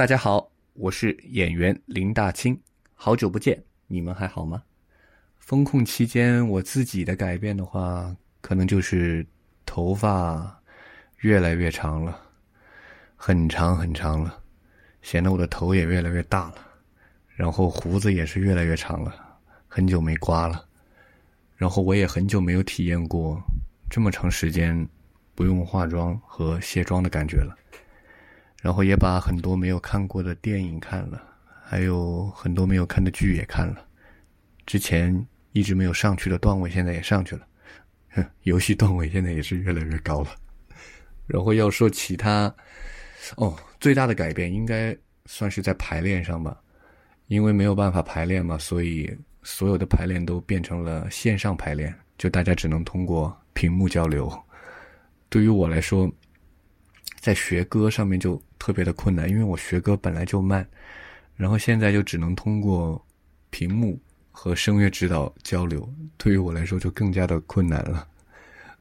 大家好，我是演员林大清，好久不见，你们还好吗？风控期间，我自己的改变的话，可能就是头发越来越长了，很长很长了，显得我的头也越来越大了，然后胡子也是越来越长了，很久没刮了，然后我也很久没有体验过这么长时间不用化妆和卸妆的感觉了。然后也把很多没有看过的电影看了，还有很多没有看的剧也看了。之前一直没有上去的段位，现在也上去了。哼，游戏段位现在也是越来越高了。然后要说其他，哦，最大的改变应该算是在排练上吧，因为没有办法排练嘛，所以所有的排练都变成了线上排练，就大家只能通过屏幕交流。对于我来说，在学歌上面就。特别的困难，因为我学歌本来就慢，然后现在就只能通过屏幕和声乐指导交流，对于我来说就更加的困难了。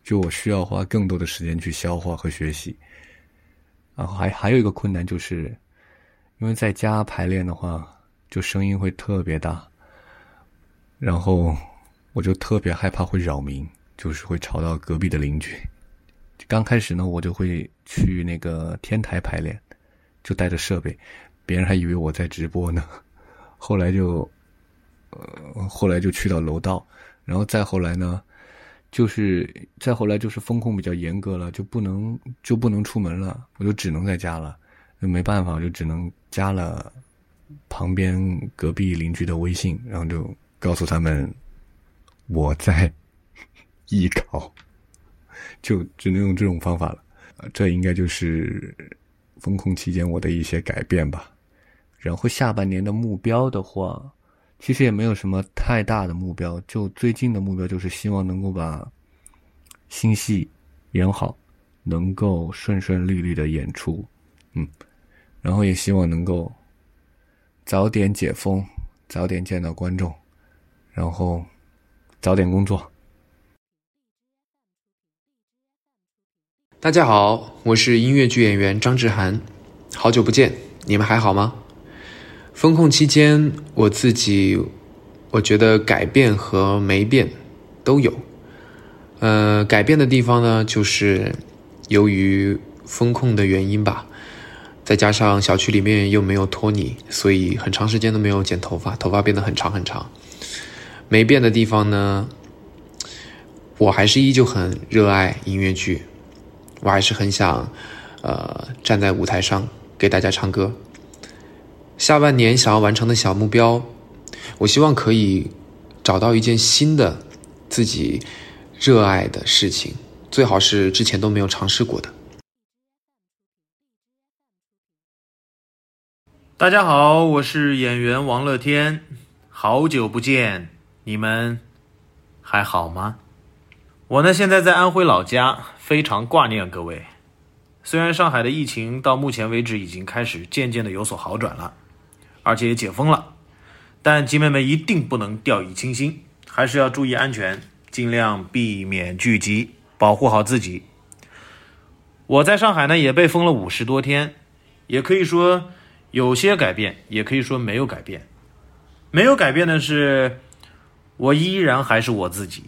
就我需要花更多的时间去消化和学习。然后还还有一个困难就是，因为在家排练的话，就声音会特别大，然后我就特别害怕会扰民，就是会吵到隔壁的邻居。刚开始呢，我就会去那个天台排练。就带着设备，别人还以为我在直播呢。后来就，呃，后来就去到楼道，然后再后来呢，就是再后来就是风控比较严格了，就不能就不能出门了，我就只能在家了。没办法，就只能加了旁边隔壁邻居的微信，然后就告诉他们我在 艺考，就只能用这种方法了。这应该就是。风控期间我的一些改变吧，然后下半年的目标的话，其实也没有什么太大的目标，就最近的目标就是希望能够把新戏演好，能够顺顺利利的演出，嗯，然后也希望能够早点解封，早点见到观众，然后早点工作。大家好，我是音乐剧演员张志涵，好久不见，你们还好吗？风控期间，我自己我觉得改变和没变都有。呃，改变的地方呢，就是由于风控的原因吧，再加上小区里面又没有托尼，所以很长时间都没有剪头发，头发变得很长很长。没变的地方呢，我还是依旧很热爱音乐剧。我还是很想，呃，站在舞台上给大家唱歌。下半年想要完成的小目标，我希望可以找到一件新的自己热爱的事情，最好是之前都没有尝试过的。大家好，我是演员王乐天，好久不见，你们还好吗？我呢，现在在安徽老家，非常挂念各位。虽然上海的疫情到目前为止已经开始渐渐的有所好转了，而且也解封了，但集妹们一定不能掉以轻心，还是要注意安全，尽量避免聚集，保护好自己。我在上海呢，也被封了五十多天，也可以说有些改变，也可以说没有改变。没有改变的是，我依然还是我自己。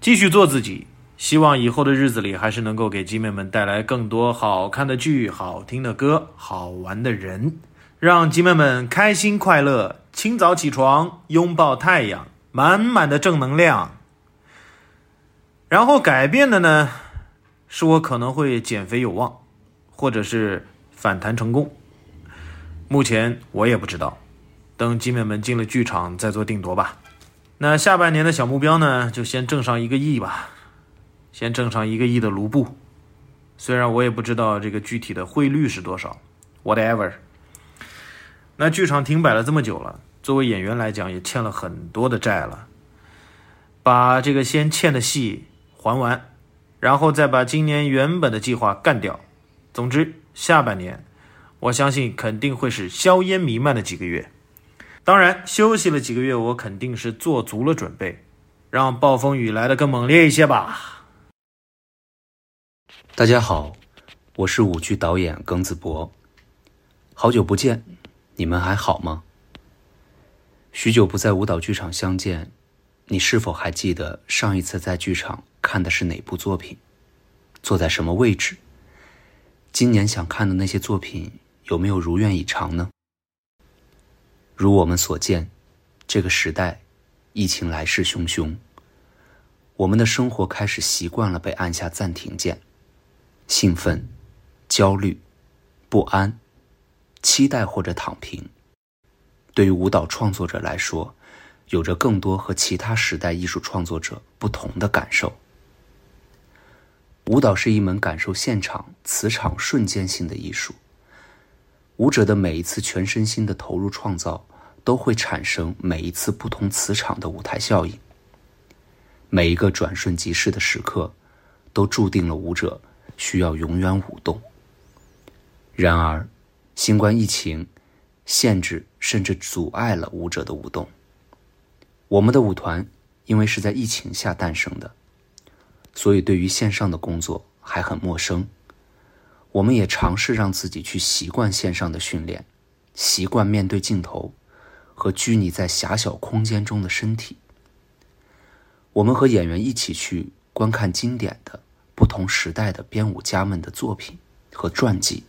继续做自己，希望以后的日子里还是能够给集妹们带来更多好看的剧、好听的歌、好玩的人，让集妹们开心快乐，清早起床拥抱太阳，满满的正能量。然后改变的呢，是我可能会减肥有望，或者是反弹成功。目前我也不知道，等集妹们进了剧场再做定夺吧。那下半年的小目标呢，就先挣上一个亿吧，先挣上一个亿的卢布。虽然我也不知道这个具体的汇率是多少，whatever。那剧场停摆了这么久了，作为演员来讲也欠了很多的债了，把这个先欠的戏还完，然后再把今年原本的计划干掉。总之，下半年我相信肯定会是硝烟弥漫的几个月。当然，休息了几个月，我肯定是做足了准备，让暴风雨来的更猛烈一些吧。大家好，我是舞剧导演耿子博。好久不见，你们还好吗？许久不在舞蹈剧场相见，你是否还记得上一次在剧场看的是哪部作品？坐在什么位置？今年想看的那些作品有没有如愿以偿呢？如我们所见，这个时代，疫情来势汹汹，我们的生活开始习惯了被按下暂停键，兴奋、焦虑、不安。期待或者躺平，对于舞蹈创作者来说，有着更多和其他时代艺术创作者不同的感受。舞蹈是一门感受现场磁场瞬间性的艺术。舞者的每一次全身心的投入创造，都会产生每一次不同磁场的舞台效应。每一个转瞬即逝的时刻，都注定了舞者需要永远舞动。然而。新冠疫情限制甚至阻碍了舞者的舞动。我们的舞团因为是在疫情下诞生的，所以对于线上的工作还很陌生。我们也尝试让自己去习惯线上的训练，习惯面对镜头和拘泥在狭小空间中的身体。我们和演员一起去观看经典的不同时代的编舞家们的作品和传记。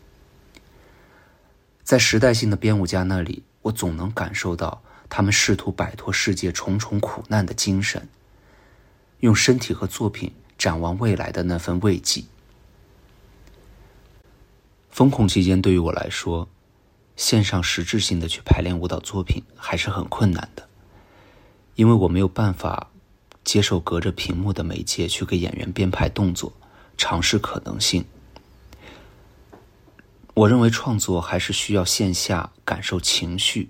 在时代性的编舞家那里，我总能感受到他们试图摆脱世界重重苦难的精神，用身体和作品展望未来的那份慰藉。封控期间，对于我来说，线上实质性的去排练舞蹈作品还是很困难的，因为我没有办法接受隔着屏幕的媒介去给演员编排动作，尝试可能性。我认为创作还是需要线下感受情绪、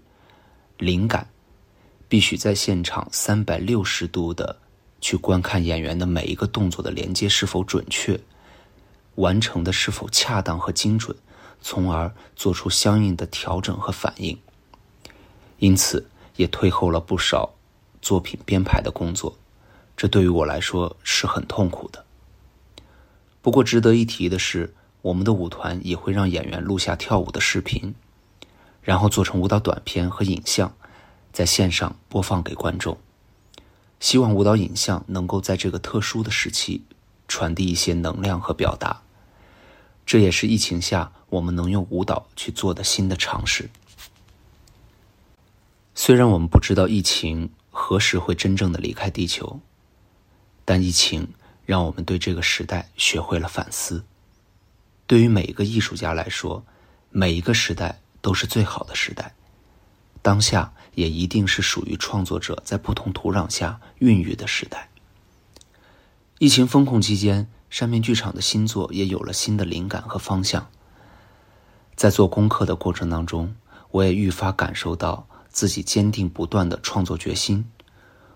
灵感，必须在现场三百六十度的去观看演员的每一个动作的连接是否准确，完成的是否恰当和精准，从而做出相应的调整和反应。因此，也推后了不少作品编排的工作，这对于我来说是很痛苦的。不过，值得一提的是。我们的舞团也会让演员录下跳舞的视频，然后做成舞蹈短片和影像，在线上播放给观众。希望舞蹈影像能够在这个特殊的时期传递一些能量和表达。这也是疫情下我们能用舞蹈去做的新的尝试。虽然我们不知道疫情何时会真正的离开地球，但疫情让我们对这个时代学会了反思。对于每一个艺术家来说，每一个时代都是最好的时代，当下也一定是属于创作者在不同土壤下孕育的时代。疫情封控期间，山面剧场的新作也有了新的灵感和方向。在做功课的过程当中，我也愈发感受到自己坚定不断的创作决心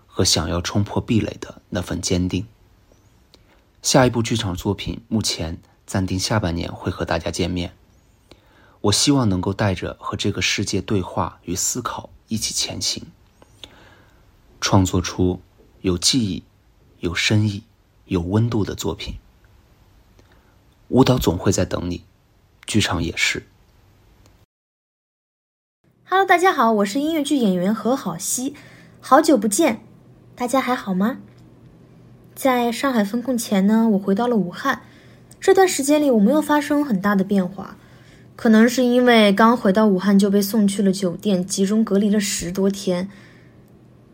和想要冲破壁垒的那份坚定。下一部剧场作品目前。暂定下半年会和大家见面。我希望能够带着和这个世界对话与思考一起前行，创作出有记忆、有深意、有温度的作品。舞蹈总会在等你，剧场也是。Hello，大家好，我是音乐剧演员何好希，好久不见，大家还好吗？在上海封控前呢，我回到了武汉。这段时间里，我没有发生很大的变化，可能是因为刚回到武汉就被送去了酒店，集中隔离了十多天。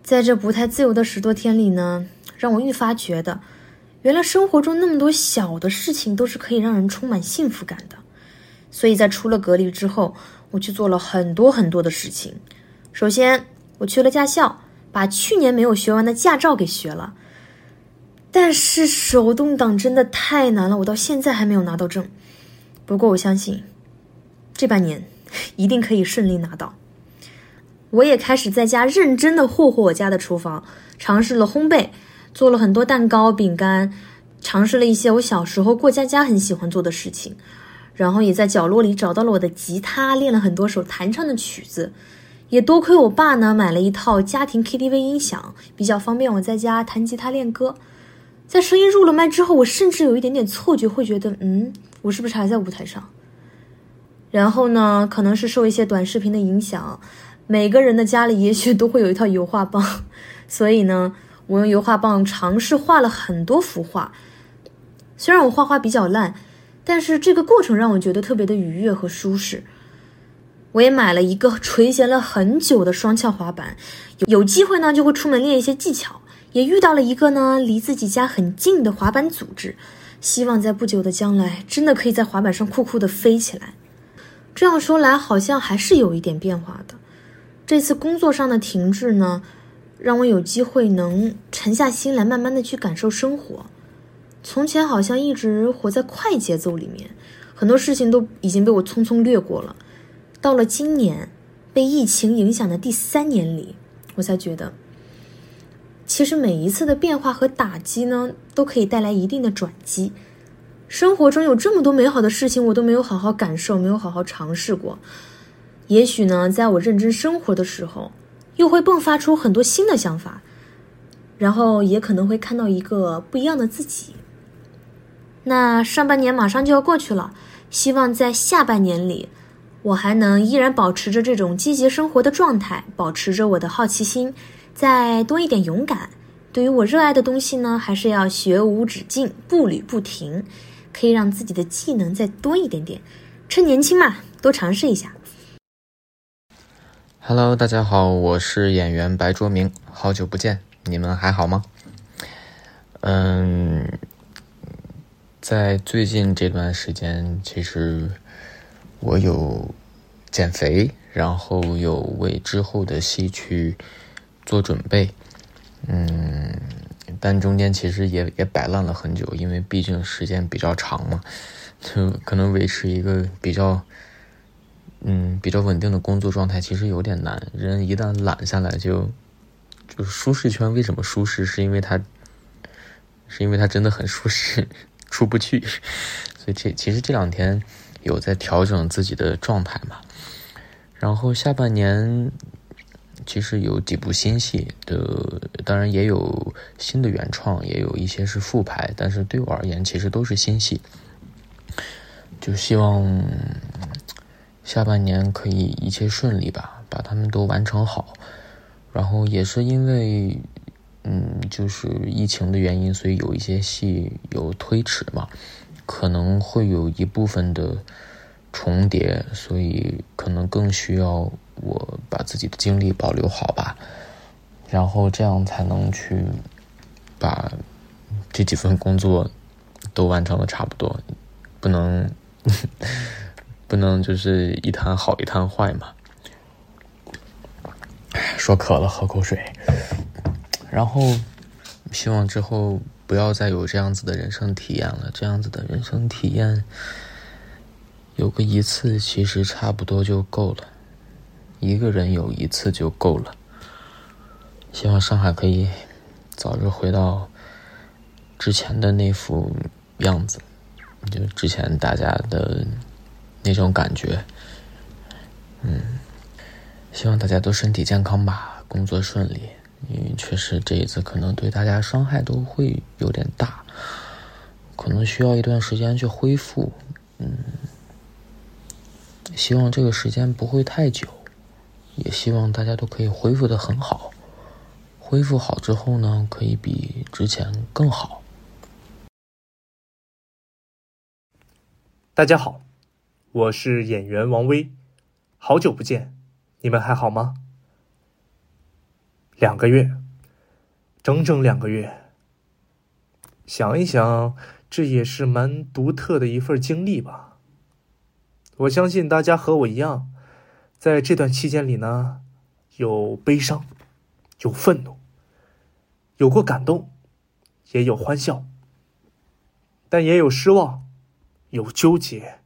在这不太自由的十多天里呢，让我愈发觉得，原来生活中那么多小的事情都是可以让人充满幸福感的。所以在出了隔离之后，我去做了很多很多的事情。首先，我去了驾校，把去年没有学完的驾照给学了。但是手动挡真的太难了，我到现在还没有拿到证。不过我相信，这半年一定可以顺利拿到。我也开始在家认真的霍霍我家的厨房，尝试了烘焙，做了很多蛋糕、饼干，尝试了一些我小时候过家家很喜欢做的事情。然后也在角落里找到了我的吉他，练了很多首弹唱的曲子。也多亏我爸呢，买了一套家庭 KTV 音响，比较方便我在家弹吉他练歌。在声音入了麦之后，我甚至有一点点错觉，会觉得，嗯，我是不是还在舞台上？然后呢，可能是受一些短视频的影响，每个人的家里也许都会有一套油画棒，所以呢，我用油画棒尝试画了很多幅画。虽然我画画比较烂，但是这个过程让我觉得特别的愉悦和舒适。我也买了一个垂涎了很久的双翘滑板，有机会呢就会出门练一些技巧。也遇到了一个呢离自己家很近的滑板组织，希望在不久的将来真的可以在滑板上酷酷的飞起来。这样说来，好像还是有一点变化的。这次工作上的停滞呢，让我有机会能沉下心来，慢慢的去感受生活。从前好像一直活在快节奏里面，很多事情都已经被我匆匆略过了。到了今年，被疫情影响的第三年里，我才觉得，其实每一次的变化和打击呢，都可以带来一定的转机。生活中有这么多美好的事情，我都没有好好感受，没有好好尝试过。也许呢，在我认真生活的时候，又会迸发出很多新的想法，然后也可能会看到一个不一样的自己。那上半年马上就要过去了，希望在下半年里，我还能依然保持着这种积极生活的状态，保持着我的好奇心，再多一点勇敢。对于我热爱的东西呢，还是要学无止境，步履不停。可以让自己的技能再多一点点，趁年轻嘛，多尝试一下。Hello，大家好，我是演员白卓明，好久不见，你们还好吗？嗯，在最近这段时间，其实我有减肥，然后有为之后的戏去做准备，嗯。但中间其实也也摆烂了很久，因为毕竟时间比较长嘛，就可能维持一个比较，嗯，比较稳定的工作状态，其实有点难。人一旦懒下来，就就是舒适圈为什么舒适？是因为它，是因为它真的很舒适，出不去。所以这其实这两天有在调整自己的状态嘛，然后下半年。其实有几部新戏的，当然也有新的原创，也有一些是复排，但是对我而言，其实都是新戏。就希望下半年可以一切顺利吧，把他们都完成好。然后也是因为，嗯，就是疫情的原因，所以有一些戏有推迟嘛，可能会有一部分的重叠，所以可能更需要。我把自己的精力保留好吧，然后这样才能去把这几份工作都完成的差不多，不能不能就是一摊好一摊坏嘛。说渴了，喝口水。然后希望之后不要再有这样子的人生体验了，这样子的人生体验有个一次其实差不多就够了。一个人有一次就够了。希望上海可以早日回到之前的那副样子，就之前大家的那种感觉。嗯，希望大家都身体健康吧，工作顺利。因为确实这一次可能对大家伤害都会有点大，可能需要一段时间去恢复。嗯，希望这个时间不会太久。也希望大家都可以恢复的很好，恢复好之后呢，可以比之前更好。大家好，我是演员王威，好久不见，你们还好吗？两个月，整整两个月。想一想，这也是蛮独特的一份经历吧。我相信大家和我一样。在这段期间里呢，有悲伤，有愤怒，有过感动，也有欢笑，但也有失望，有纠结，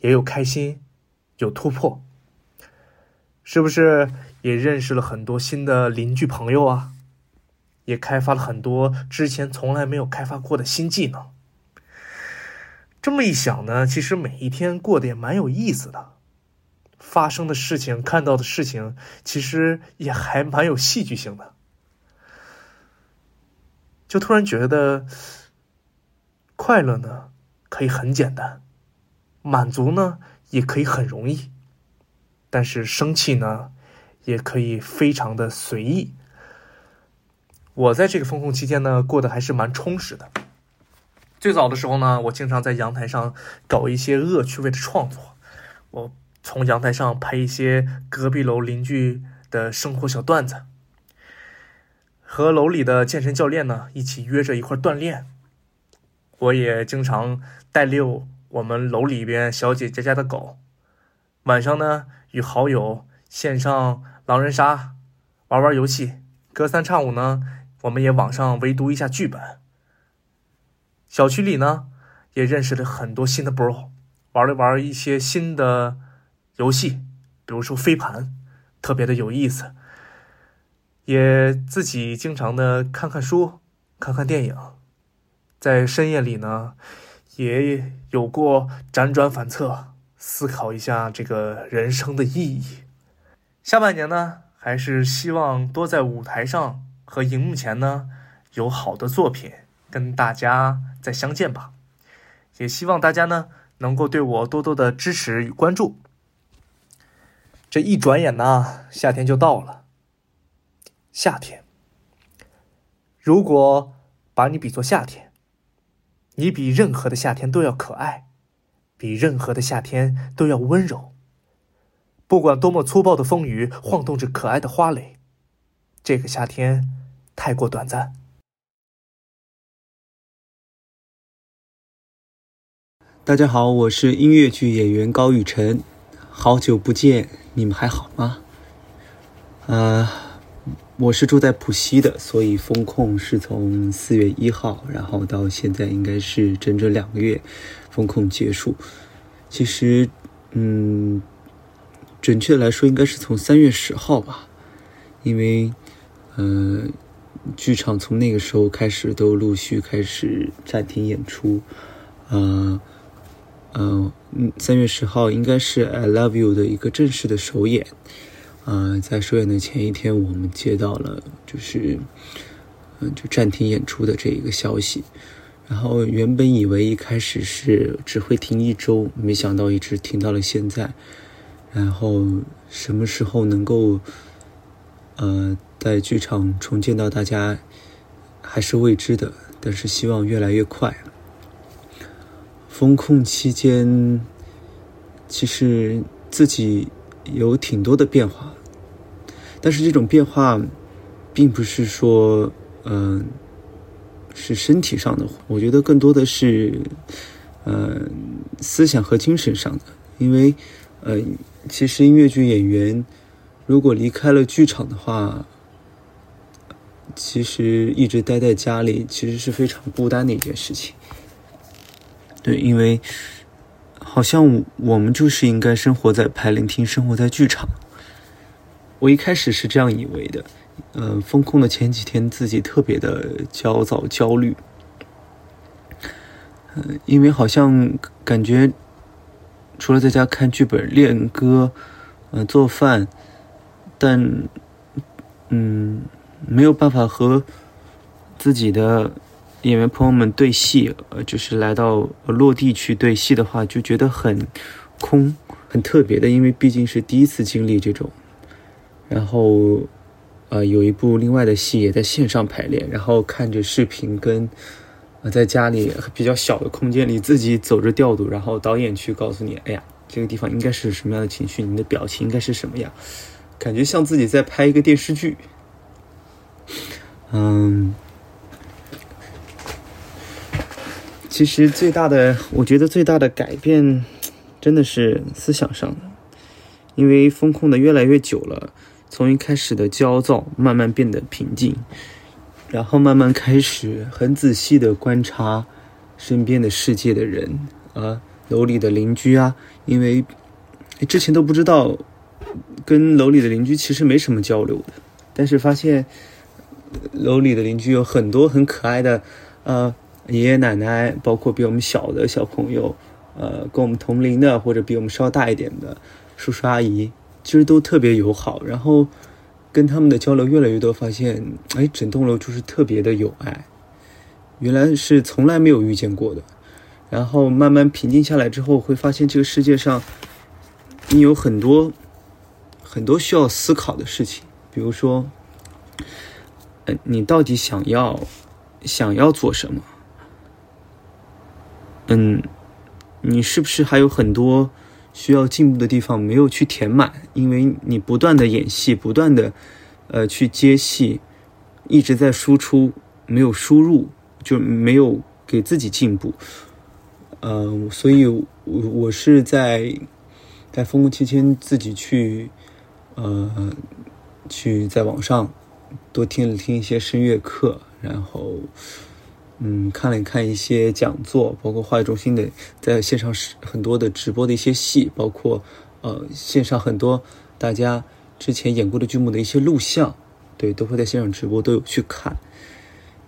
也有开心，有突破。是不是也认识了很多新的邻居朋友啊？也开发了很多之前从来没有开发过的新技能。这么一想呢，其实每一天过得也蛮有意思的。发生的事情，看到的事情，其实也还蛮有戏剧性的。就突然觉得，快乐呢可以很简单，满足呢也可以很容易，但是生气呢，也可以非常的随意。我在这个封控期间呢，过得还是蛮充实的。最早的时候呢，我经常在阳台上搞一些恶趣味的创作。我从阳台上拍一些隔壁楼邻居的生活小段子，和楼里的健身教练呢一起约着一块锻炼。我也经常带遛我们楼里边小姐姐家的狗。晚上呢，与好友线上狼人杀，玩玩游戏。隔三差五呢，我们也网上围读一下剧本。小区里呢，也认识了很多新的 bro，玩了玩一些新的游戏，比如说飞盘，特别的有意思。也自己经常的看看书，看看电影，在深夜里呢，也有过辗转反侧，思考一下这个人生的意义。下半年呢，还是希望多在舞台上和荧幕前呢，有好的作品。跟大家再相见吧，也希望大家呢能够对我多多的支持与关注。这一转眼呢，夏天就到了。夏天，如果把你比作夏天，你比任何的夏天都要可爱，比任何的夏天都要温柔。不管多么粗暴的风雨晃动着可爱的花蕾，这个夏天太过短暂。大家好，我是音乐剧演员高雨辰，好久不见，你们还好吗？呃，我是住在浦西的，所以风控是从四月一号，然后到现在应该是整整两个月，风控结束。其实，嗯，准确的来说，应该是从三月十号吧，因为，呃，剧场从那个时候开始都陆续开始暂停演出，呃。嗯嗯，三月十号应该是《I Love You》的一个正式的首演。呃，在首演的前一天，我们接到了就是嗯，就暂停演出的这一个消息。然后原本以为一开始是只会停一周，没想到一直停到了现在。然后什么时候能够呃在剧场重见到大家，还是未知的，但是希望越来越快。封控期间，其实自己有挺多的变化，但是这种变化，并不是说，嗯，是身体上的，我觉得更多的是，嗯，思想和精神上的。因为，呃，其实音乐剧演员如果离开了剧场的话，其实一直待在家里，其实是非常孤单的一件事情。对，因为好像我们就是应该生活在排练厅，生活在剧场。我一开始是这样以为的，嗯，封控的前几天自己特别的焦躁、焦虑，嗯，因为好像感觉除了在家看剧本、练歌、嗯，做饭，但嗯，没有办法和自己的。演员朋友们对戏，呃，就是来到落地去对戏的话，就觉得很空，很特别的，因为毕竟是第一次经历这种。然后，呃，有一部另外的戏也在线上排练，然后看着视频跟，呃，在家里比较小的空间里自己走着调度，然后导演去告诉你，哎呀，这个地方应该是什么样的情绪，你的表情应该是什么样，感觉像自己在拍一个电视剧。嗯。其实最大的，我觉得最大的改变，真的是思想上的，因为风控的越来越久了，从一开始的焦躁，慢慢变得平静，然后慢慢开始很仔细的观察身边的世界的人啊，楼里的邻居啊，因为之前都不知道跟楼里的邻居其实没什么交流的，但是发现楼里的邻居有很多很可爱的，呃。爷爷奶奶，包括比我们小的小朋友，呃，跟我们同龄的或者比我们稍大一点的叔叔阿姨，其实都特别友好。然后跟他们的交流越来越多，发现，哎，整栋楼就是特别的有爱，原来是从来没有遇见过的。然后慢慢平静下来之后，会发现这个世界上你有很多很多需要思考的事情，比如说，呃，你到底想要想要做什么？嗯，你是不是还有很多需要进步的地方没有去填满？因为你不断的演戏，不断的呃去接戏，一直在输出，没有输入，就没有给自己进步。呃，所以我我是在在封控期间自己去呃去在网上多听了听一些声乐课，然后。嗯，看了看一些讲座，包括话语中心的在线上是很多的直播的一些戏，包括呃线上很多大家之前演过的剧目的一些录像，对，都会在线上直播，都有去看。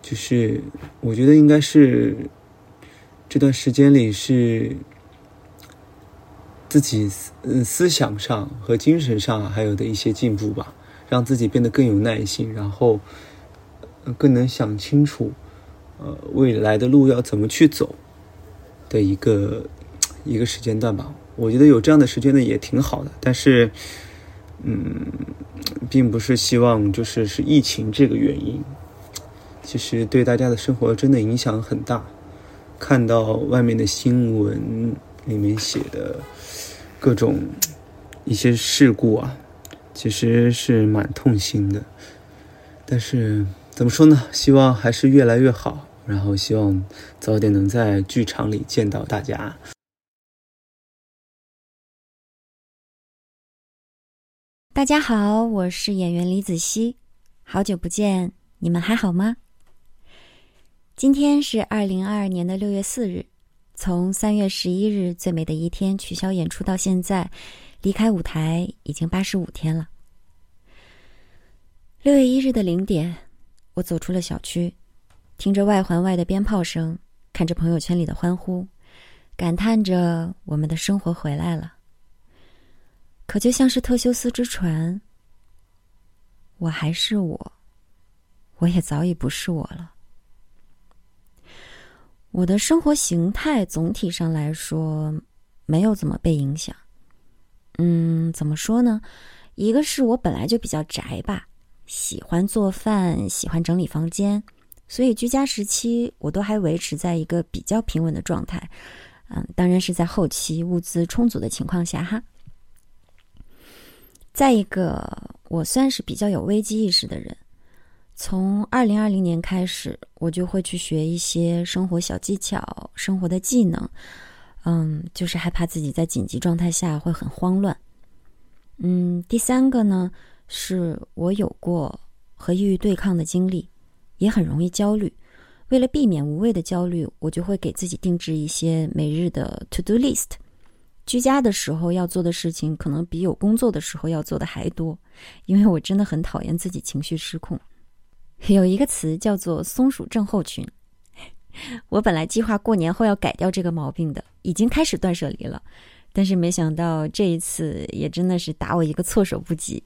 就是我觉得应该是这段时间里是自己嗯思想上和精神上还有的一些进步吧，让自己变得更有耐心，然后更能想清楚。呃，未来的路要怎么去走的一个一个时间段吧，我觉得有这样的时间呢也挺好的。但是，嗯，并不是希望就是是疫情这个原因，其实对大家的生活真的影响很大。看到外面的新闻里面写的各种一些事故啊，其实是蛮痛心的。但是怎么说呢？希望还是越来越好。然后希望早点能在剧场里见到大家。大家好，我是演员李子熙，好久不见，你们还好吗？今天是二零二二年的六月四日，从三月十一日最美的一天取消演出到现在，离开舞台已经八十五天了。六月一日的零点，我走出了小区。听着外环外的鞭炮声，看着朋友圈里的欢呼，感叹着我们的生活回来了。可就像是特修斯之船，我还是我，我也早已不是我了。我的生活形态总体上来说没有怎么被影响。嗯，怎么说呢？一个是我本来就比较宅吧，喜欢做饭，喜欢整理房间。所以居家时期，我都还维持在一个比较平稳的状态，嗯，当然是在后期物资充足的情况下哈。再一个，我算是比较有危机意识的人，从二零二零年开始，我就会去学一些生活小技巧、生活的技能，嗯，就是害怕自己在紧急状态下会很慌乱。嗯，第三个呢，是我有过和抑郁对抗的经历。也很容易焦虑，为了避免无谓的焦虑，我就会给自己定制一些每日的 to do list。居家的时候要做的事情，可能比有工作的时候要做的还多，因为我真的很讨厌自己情绪失控。有一个词叫做“松鼠症候群”，我本来计划过年后要改掉这个毛病的，已经开始断舍离了，但是没想到这一次也真的是打我一个措手不及。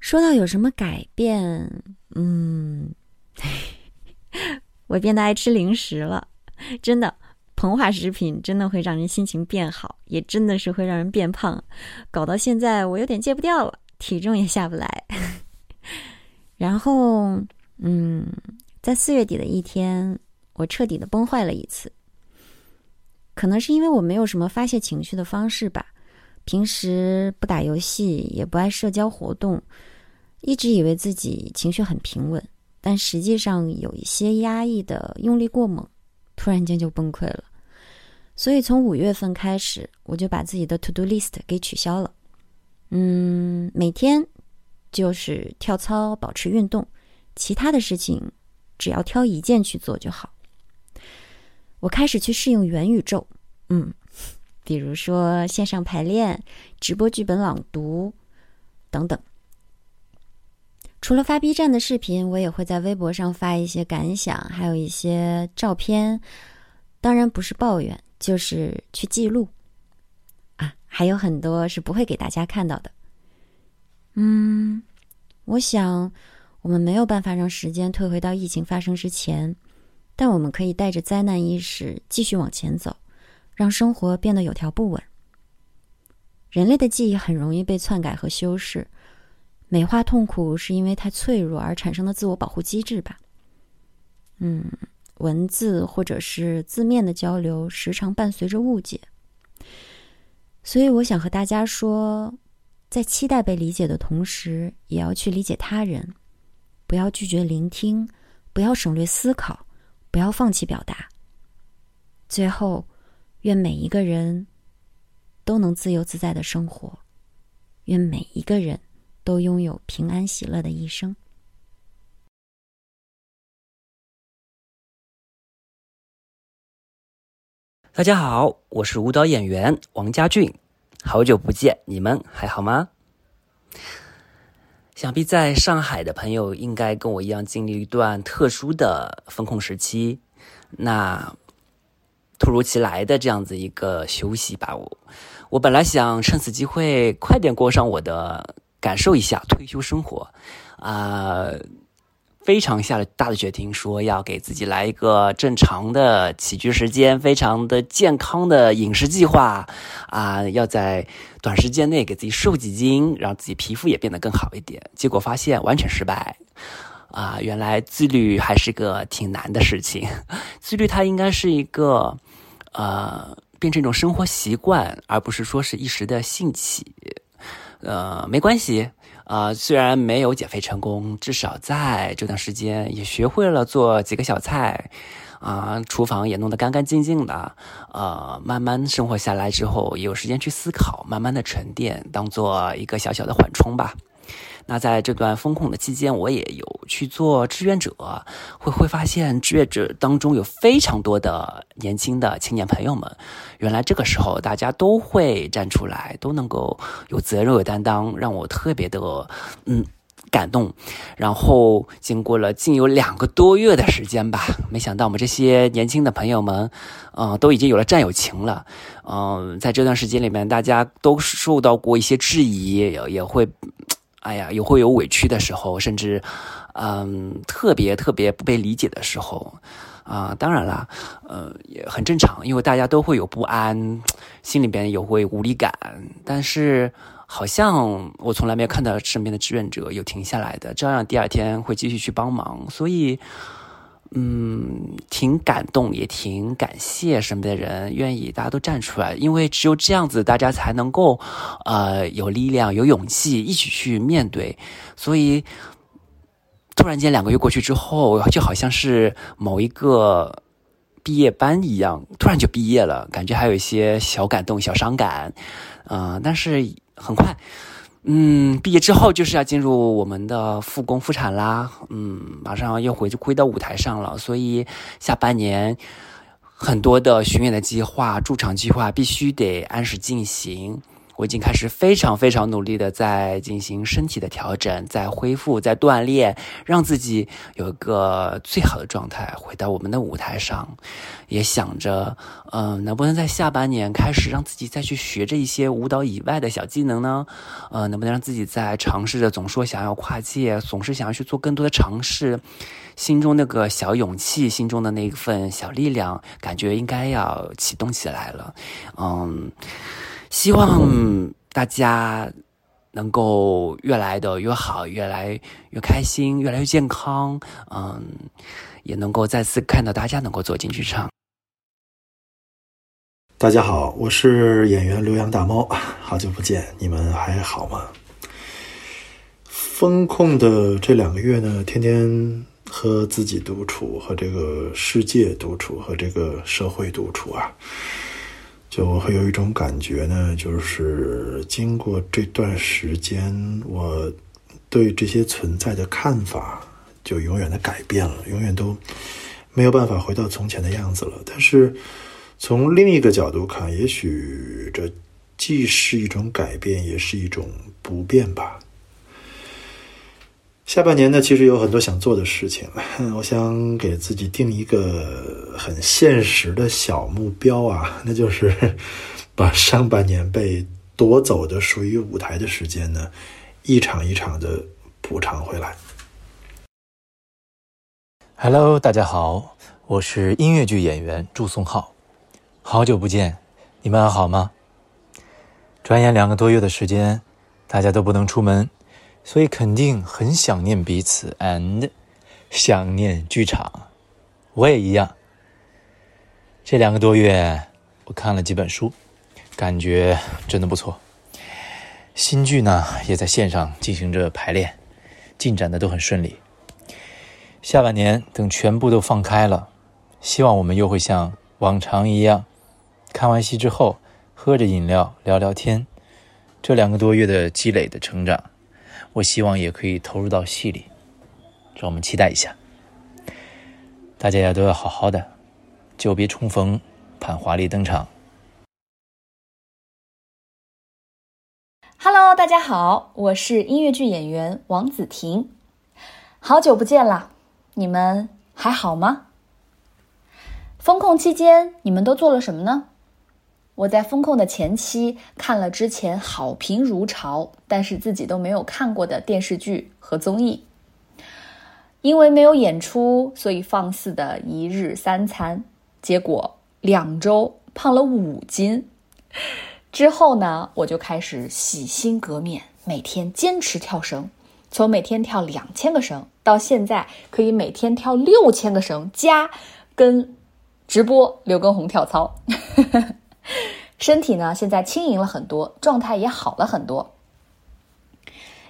说到有什么改变，嗯，我变得爱吃零食了。真的，膨化食品真的会让人心情变好，也真的是会让人变胖。搞到现在，我有点戒不掉了，体重也下不来。然后，嗯，在四月底的一天，我彻底的崩坏了一次。可能是因为我没有什么发泄情绪的方式吧。平时不打游戏，也不爱社交活动。一直以为自己情绪很平稳，但实际上有一些压抑的用力过猛，突然间就崩溃了。所以从五月份开始，我就把自己的 to do list 给取消了。嗯，每天就是跳操、保持运动，其他的事情只要挑一件去做就好。我开始去适应元宇宙，嗯，比如说线上排练、直播剧本朗读等等。除了发 B 站的视频，我也会在微博上发一些感想，还有一些照片。当然不是抱怨，就是去记录。啊，还有很多是不会给大家看到的。嗯，我想我们没有办法让时间退回到疫情发生之前，但我们可以带着灾难意识继续往前走，让生活变得有条不紊。人类的记忆很容易被篡改和修饰，美化痛苦是因为太脆弱而产生的自我保护机制吧。嗯，文字或者是字面的交流时常伴随着误解，所以我想和大家说，在期待被理解的同时，也要去理解他人，不要拒绝聆听，不要省略思考，不要放弃表达。最后，愿每一个人都能自由自在的生活，愿每一个人都拥有平安喜乐的一生。大家好，我是舞蹈演员王家俊，好久不见，你们还好吗？想必在上海的朋友应该跟我一样经历一段特殊的风控时期，那突如其来的这样子一个休息吧，我我本来想趁此机会快点过上我的感受一下退休生活，啊。非常下了大的决定，说要给自己来一个正常的起居时间，非常的健康的饮食计划，啊，要在短时间内给自己瘦几斤，让自己皮肤也变得更好一点。结果发现完全失败，啊，原来自律还是个挺难的事情。自律它应该是一个，呃，变成一种生活习惯，而不是说是一时的兴起。呃，没关系。啊，虽然没有减肥成功，至少在这段时间也学会了做几个小菜，啊，厨房也弄得干干净净的。呃，慢慢生活下来之后，有时间去思考，慢慢的沉淀，当做一个小小的缓冲吧。那在这段风控的期间，我也有去做志愿者，会会发现志愿者当中有非常多的年轻的青年朋友们。原来这个时候大家都会站出来，都能够有责任有担当，让我特别的嗯感动。然后经过了近有两个多月的时间吧，没想到我们这些年轻的朋友们，嗯，都已经有了战友情了。嗯，在这段时间里面，大家都受到过一些质疑，也也会。哎呀，也会有委屈的时候，甚至，嗯，特别特别不被理解的时候，啊，当然啦，呃，也很正常，因为大家都会有不安，心里边也会无力感，但是好像我从来没有看到身边的志愿者有停下来的，照样第二天会继续去帮忙，所以。嗯，挺感动，也挺感谢身边的人愿意，大家都站出来，因为只有这样子，大家才能够，呃，有力量、有勇气一起去面对。所以，突然间两个月过去之后，就好像是某一个毕业班一样，突然就毕业了，感觉还有一些小感动、小伤感，嗯，但是很快。嗯，毕业之后就是要进入我们的复工复产啦。嗯，马上又回去回到舞台上了，所以下半年很多的巡演的计划、驻场计划必须得按时进行。我已经开始非常非常努力的在进行身体的调整，在恢复，在锻炼，让自己有一个最好的状态，回到我们的舞台上。也想着，嗯，能不能在下半年开始让自己再去学着一些舞蹈以外的小技能呢？呃，能不能让自己在尝试着总说想要跨界，总是想要去做更多的尝试，心中那个小勇气，心中的那一份小力量，感觉应该要启动起来了。嗯。希望大家能够越来的越好，越来越开心，越来越健康。嗯，也能够再次看到大家能够走进剧场。大家好，我是演员刘洋大猫，好久不见，你们还好吗？风控的这两个月呢，天天和自己独处，和这个世界独处，和这个社会独处啊。就我会有一种感觉呢，就是经过这段时间，我对这些存在的看法就永远的改变了，永远都没有办法回到从前的样子了。但是从另一个角度看，也许这既是一种改变，也是一种不变吧。下半年呢，其实有很多想做的事情，我想给自己定一个很现实的小目标啊，那就是 把上半年被夺走的属于舞台的时间呢，一场一场的补偿回来。Hello，大家好，我是音乐剧演员朱松浩，好久不见，你们还好吗？转眼两个多月的时间，大家都不能出门，所以肯定很想念彼此，and 想念剧场。我也一样。这两个多月，我看了几本书，感觉真的不错。新剧呢，也在线上进行着排练，进展的都很顺利。下半年等全部都放开了，希望我们又会像往常一样，看完戏之后。喝着饮料聊聊天，这两个多月的积累的成长，我希望也可以投入到戏里，让我们期待一下。大家也都要好好的，久别重逢，盼华丽登场。Hello，大家好，我是音乐剧演员王子婷，好久不见啦，你们还好吗？封控期间你们都做了什么呢？我在风控的前期看了之前好评如潮，但是自己都没有看过的电视剧和综艺。因为没有演出，所以放肆的一日三餐，结果两周胖了五斤。之后呢，我就开始洗心革面，每天坚持跳绳，从每天跳两千个绳，到现在可以每天跳六千个绳，加跟直播刘畊宏跳操。身体呢，现在轻盈了很多，状态也好了很多。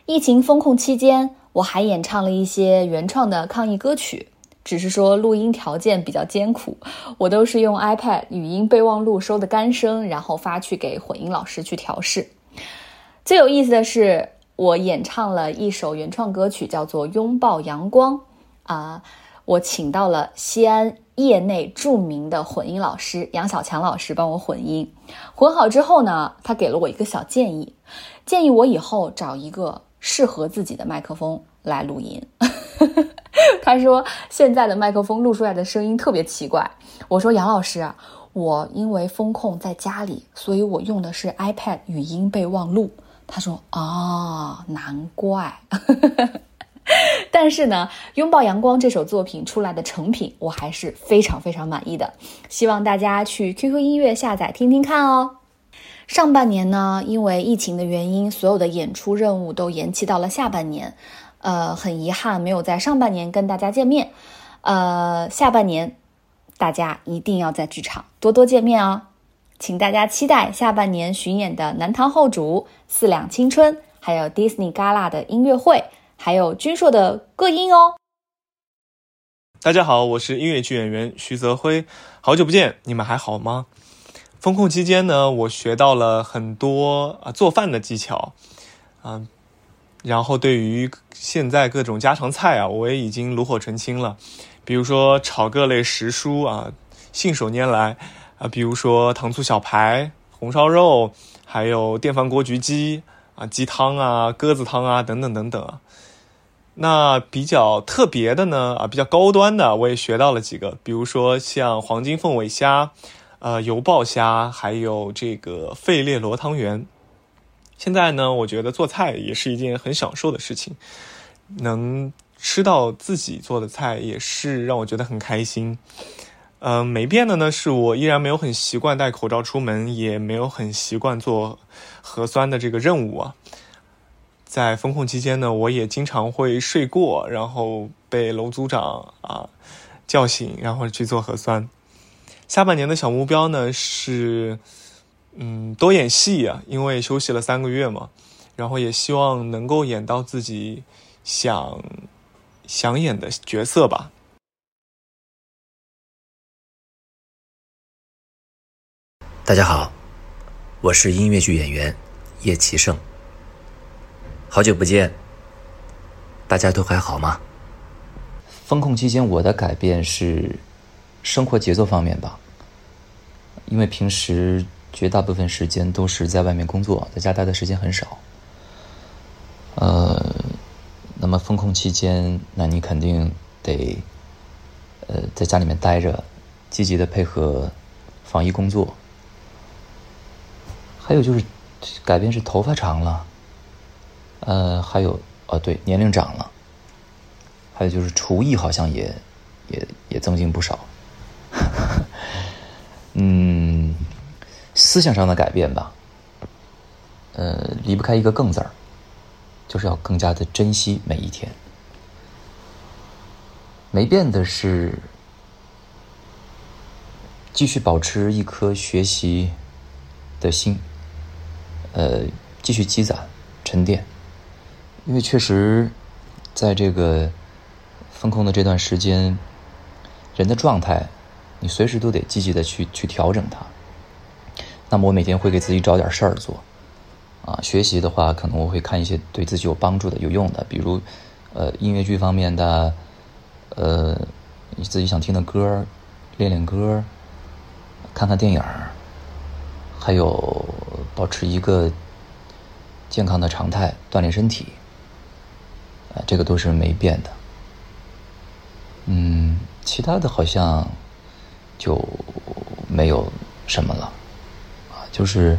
疫情封控期间，我还演唱了一些原创的抗疫歌曲，只是说录音条件比较艰苦，我都是用 iPad 语音备忘录收的干声，然后发去给混音老师去调试。最有意思的是，我演唱了一首原创歌曲，叫做《拥抱阳光》啊。我请到了西安业内著名的混音老师杨小强老师帮我混音，混好之后呢，他给了我一个小建议，建议我以后找一个适合自己的麦克风来录音。他说现在的麦克风录出来的声音特别奇怪。我说杨老师，我因为风控在家里，所以我用的是 iPad 语音备忘录。他说啊，难怪。但是呢，《拥抱阳光》这首作品出来的成品，我还是非常非常满意的。希望大家去 QQ 音乐下载听听看哦。上半年呢，因为疫情的原因，所有的演出任务都延期到了下半年。呃，很遗憾没有在上半年跟大家见面。呃，下半年大家一定要在剧场多多见面哦。请大家期待下半年巡演的《南唐后主》《四两青春》，还有 Disney Gala 的音乐会。还有君硕的歌音哦。大家好，我是音乐剧演员徐泽辉，好久不见，你们还好吗？封控期间呢，我学到了很多啊做饭的技巧，嗯，然后对于现在各种家常菜啊，我也已经炉火纯青了。比如说炒各类食蔬啊，信手拈来啊，比如说糖醋小排、红烧肉，还有电饭锅焗鸡啊、鸡汤啊、鸽子汤啊等等等等啊。那比较特别的呢，啊，比较高端的，我也学到了几个，比如说像黄金凤尾虾，呃，油爆虾，还有这个费列罗汤圆。现在呢，我觉得做菜也是一件很享受的事情，能吃到自己做的菜也是让我觉得很开心。嗯，没变的呢，是我依然没有很习惯戴口罩出门，也没有很习惯做核酸的这个任务啊。在封控期间呢，我也经常会睡过，然后被楼组长啊叫醒，然后去做核酸。下半年的小目标呢是，嗯，多演戏啊，因为休息了三个月嘛，然后也希望能够演到自己想想演的角色吧。大家好，我是音乐剧演员叶奇胜。好久不见，大家都还好吗？风控期间，我的改变是生活节奏方面吧。因为平时绝大部分时间都是在外面工作，在家待的时间很少。呃，那么风控期间，那你肯定得呃在家里面待着，积极的配合防疫工作。还有就是改变是头发长了。呃，还有，哦，对，年龄长了，还有就是厨艺好像也，也也增进不少。嗯，思想上的改变吧，呃，离不开一个“更”字儿，就是要更加的珍惜每一天。没变的是，继续保持一颗学习的心，呃，继续积攒、沉淀，因为确实，在这个风控的这段时间，人的状态，你随时都得积极的去去调整它。那么我每天会给自己找点事儿做，啊，学习的话，可能我会看一些对自己有帮助的、有用的，比如，呃，音乐剧方面的。呃，你自己想听的歌，练练歌，看看电影还有保持一个健康的常态，锻炼身体，啊，这个都是没变的。嗯，其他的好像就没有什么了，啊，就是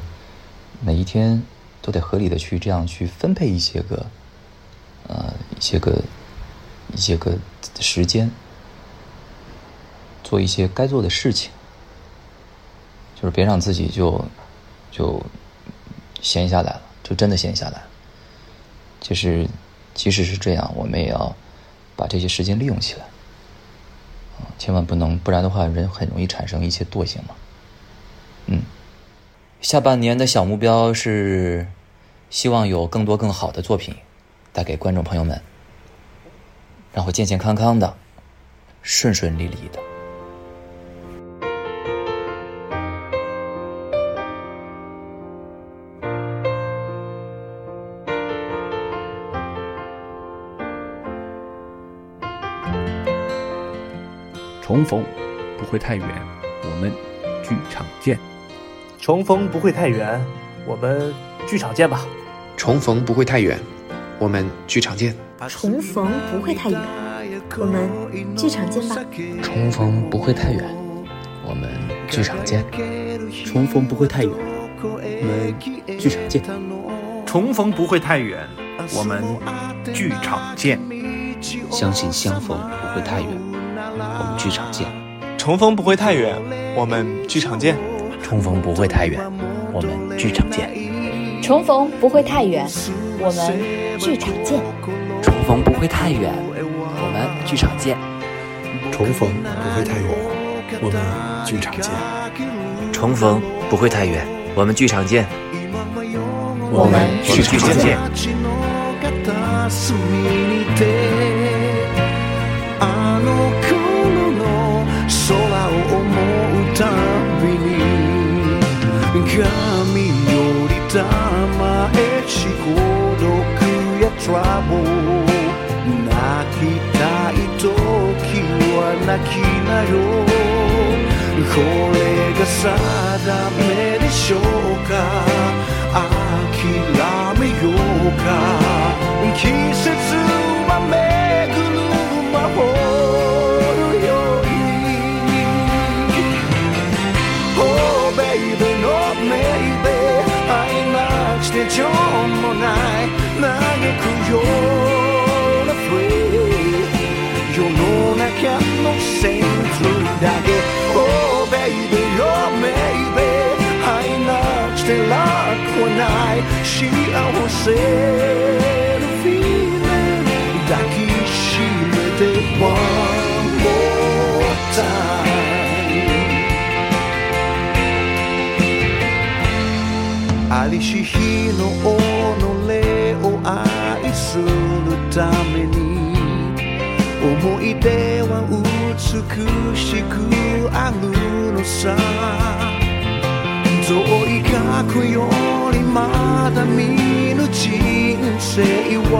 每一天都得合理的去这样去分配一些个，呃，一些个。一些个时间，做一些该做的事情，就是别让自己就就闲下来了，就真的闲下来。就是即使是这样，我们也要把这些时间利用起来，啊千万不能，不然的话，人很容易产生一些惰性嘛。嗯，下半年的小目标是希望有更多更好的作品带给观众朋友们。然后健健康康的，顺顺利利的。重逢不会太远，我们剧场见。重逢不会太远，我们剧场见吧。重逢不会太远，我们剧场见。重逢不会太远，我们剧场见吧。重逢不会太远，我们剧场见。重逢不会太远，我们剧场见。重逢不会太远，我们剧场见。相信相逢不会太远，剧场见。重逢不会太远，我们剧场见。重逢不会太远，我们剧场见。重逢不会太远，我们剧场见。重逢不会太远，我们剧场见。重逢不会太远，我们剧场见。重逢不会太远，我们剧场见。我们剧场见。神よりたまえし孤独やトラブル泣きたい時は泣きなよ。これが定めでしょうか。諦めようか。季節 嘆くよ世のセンスだけ Oh baby oh maybe 愛なくて楽はない幸せの feeling 抱きしめて One more time ありし日の己を愛 するために思い出は美しくあるのさ。遠い過去よりまだ見ぬ人生は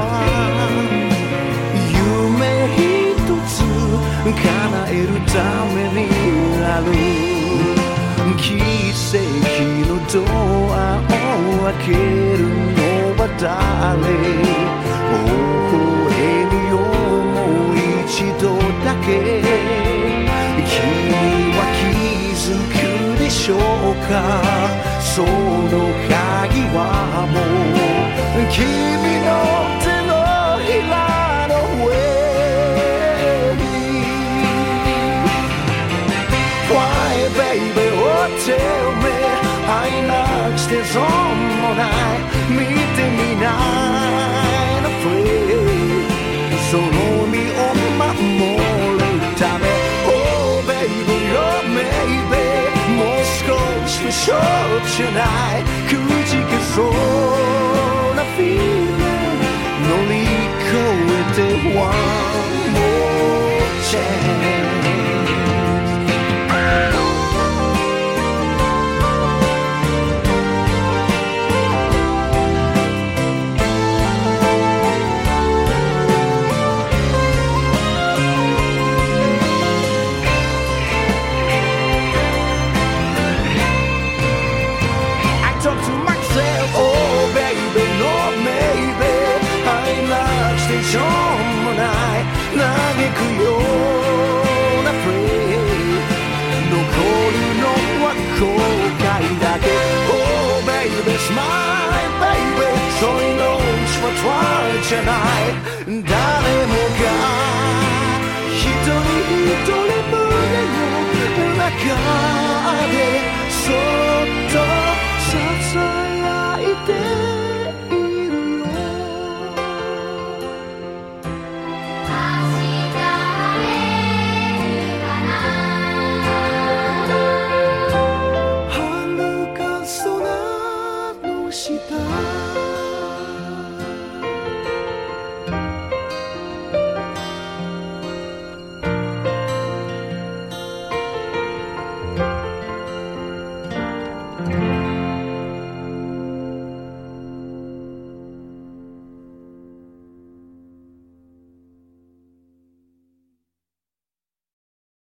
夢一つ叶えるためにある。奇跡のドアを開けるのは誰微笑むよ一度だけ。君は気づくでしょうか？その鍵はもう君の承知ないくじけそうな feeling. 乗り越えて One more chance.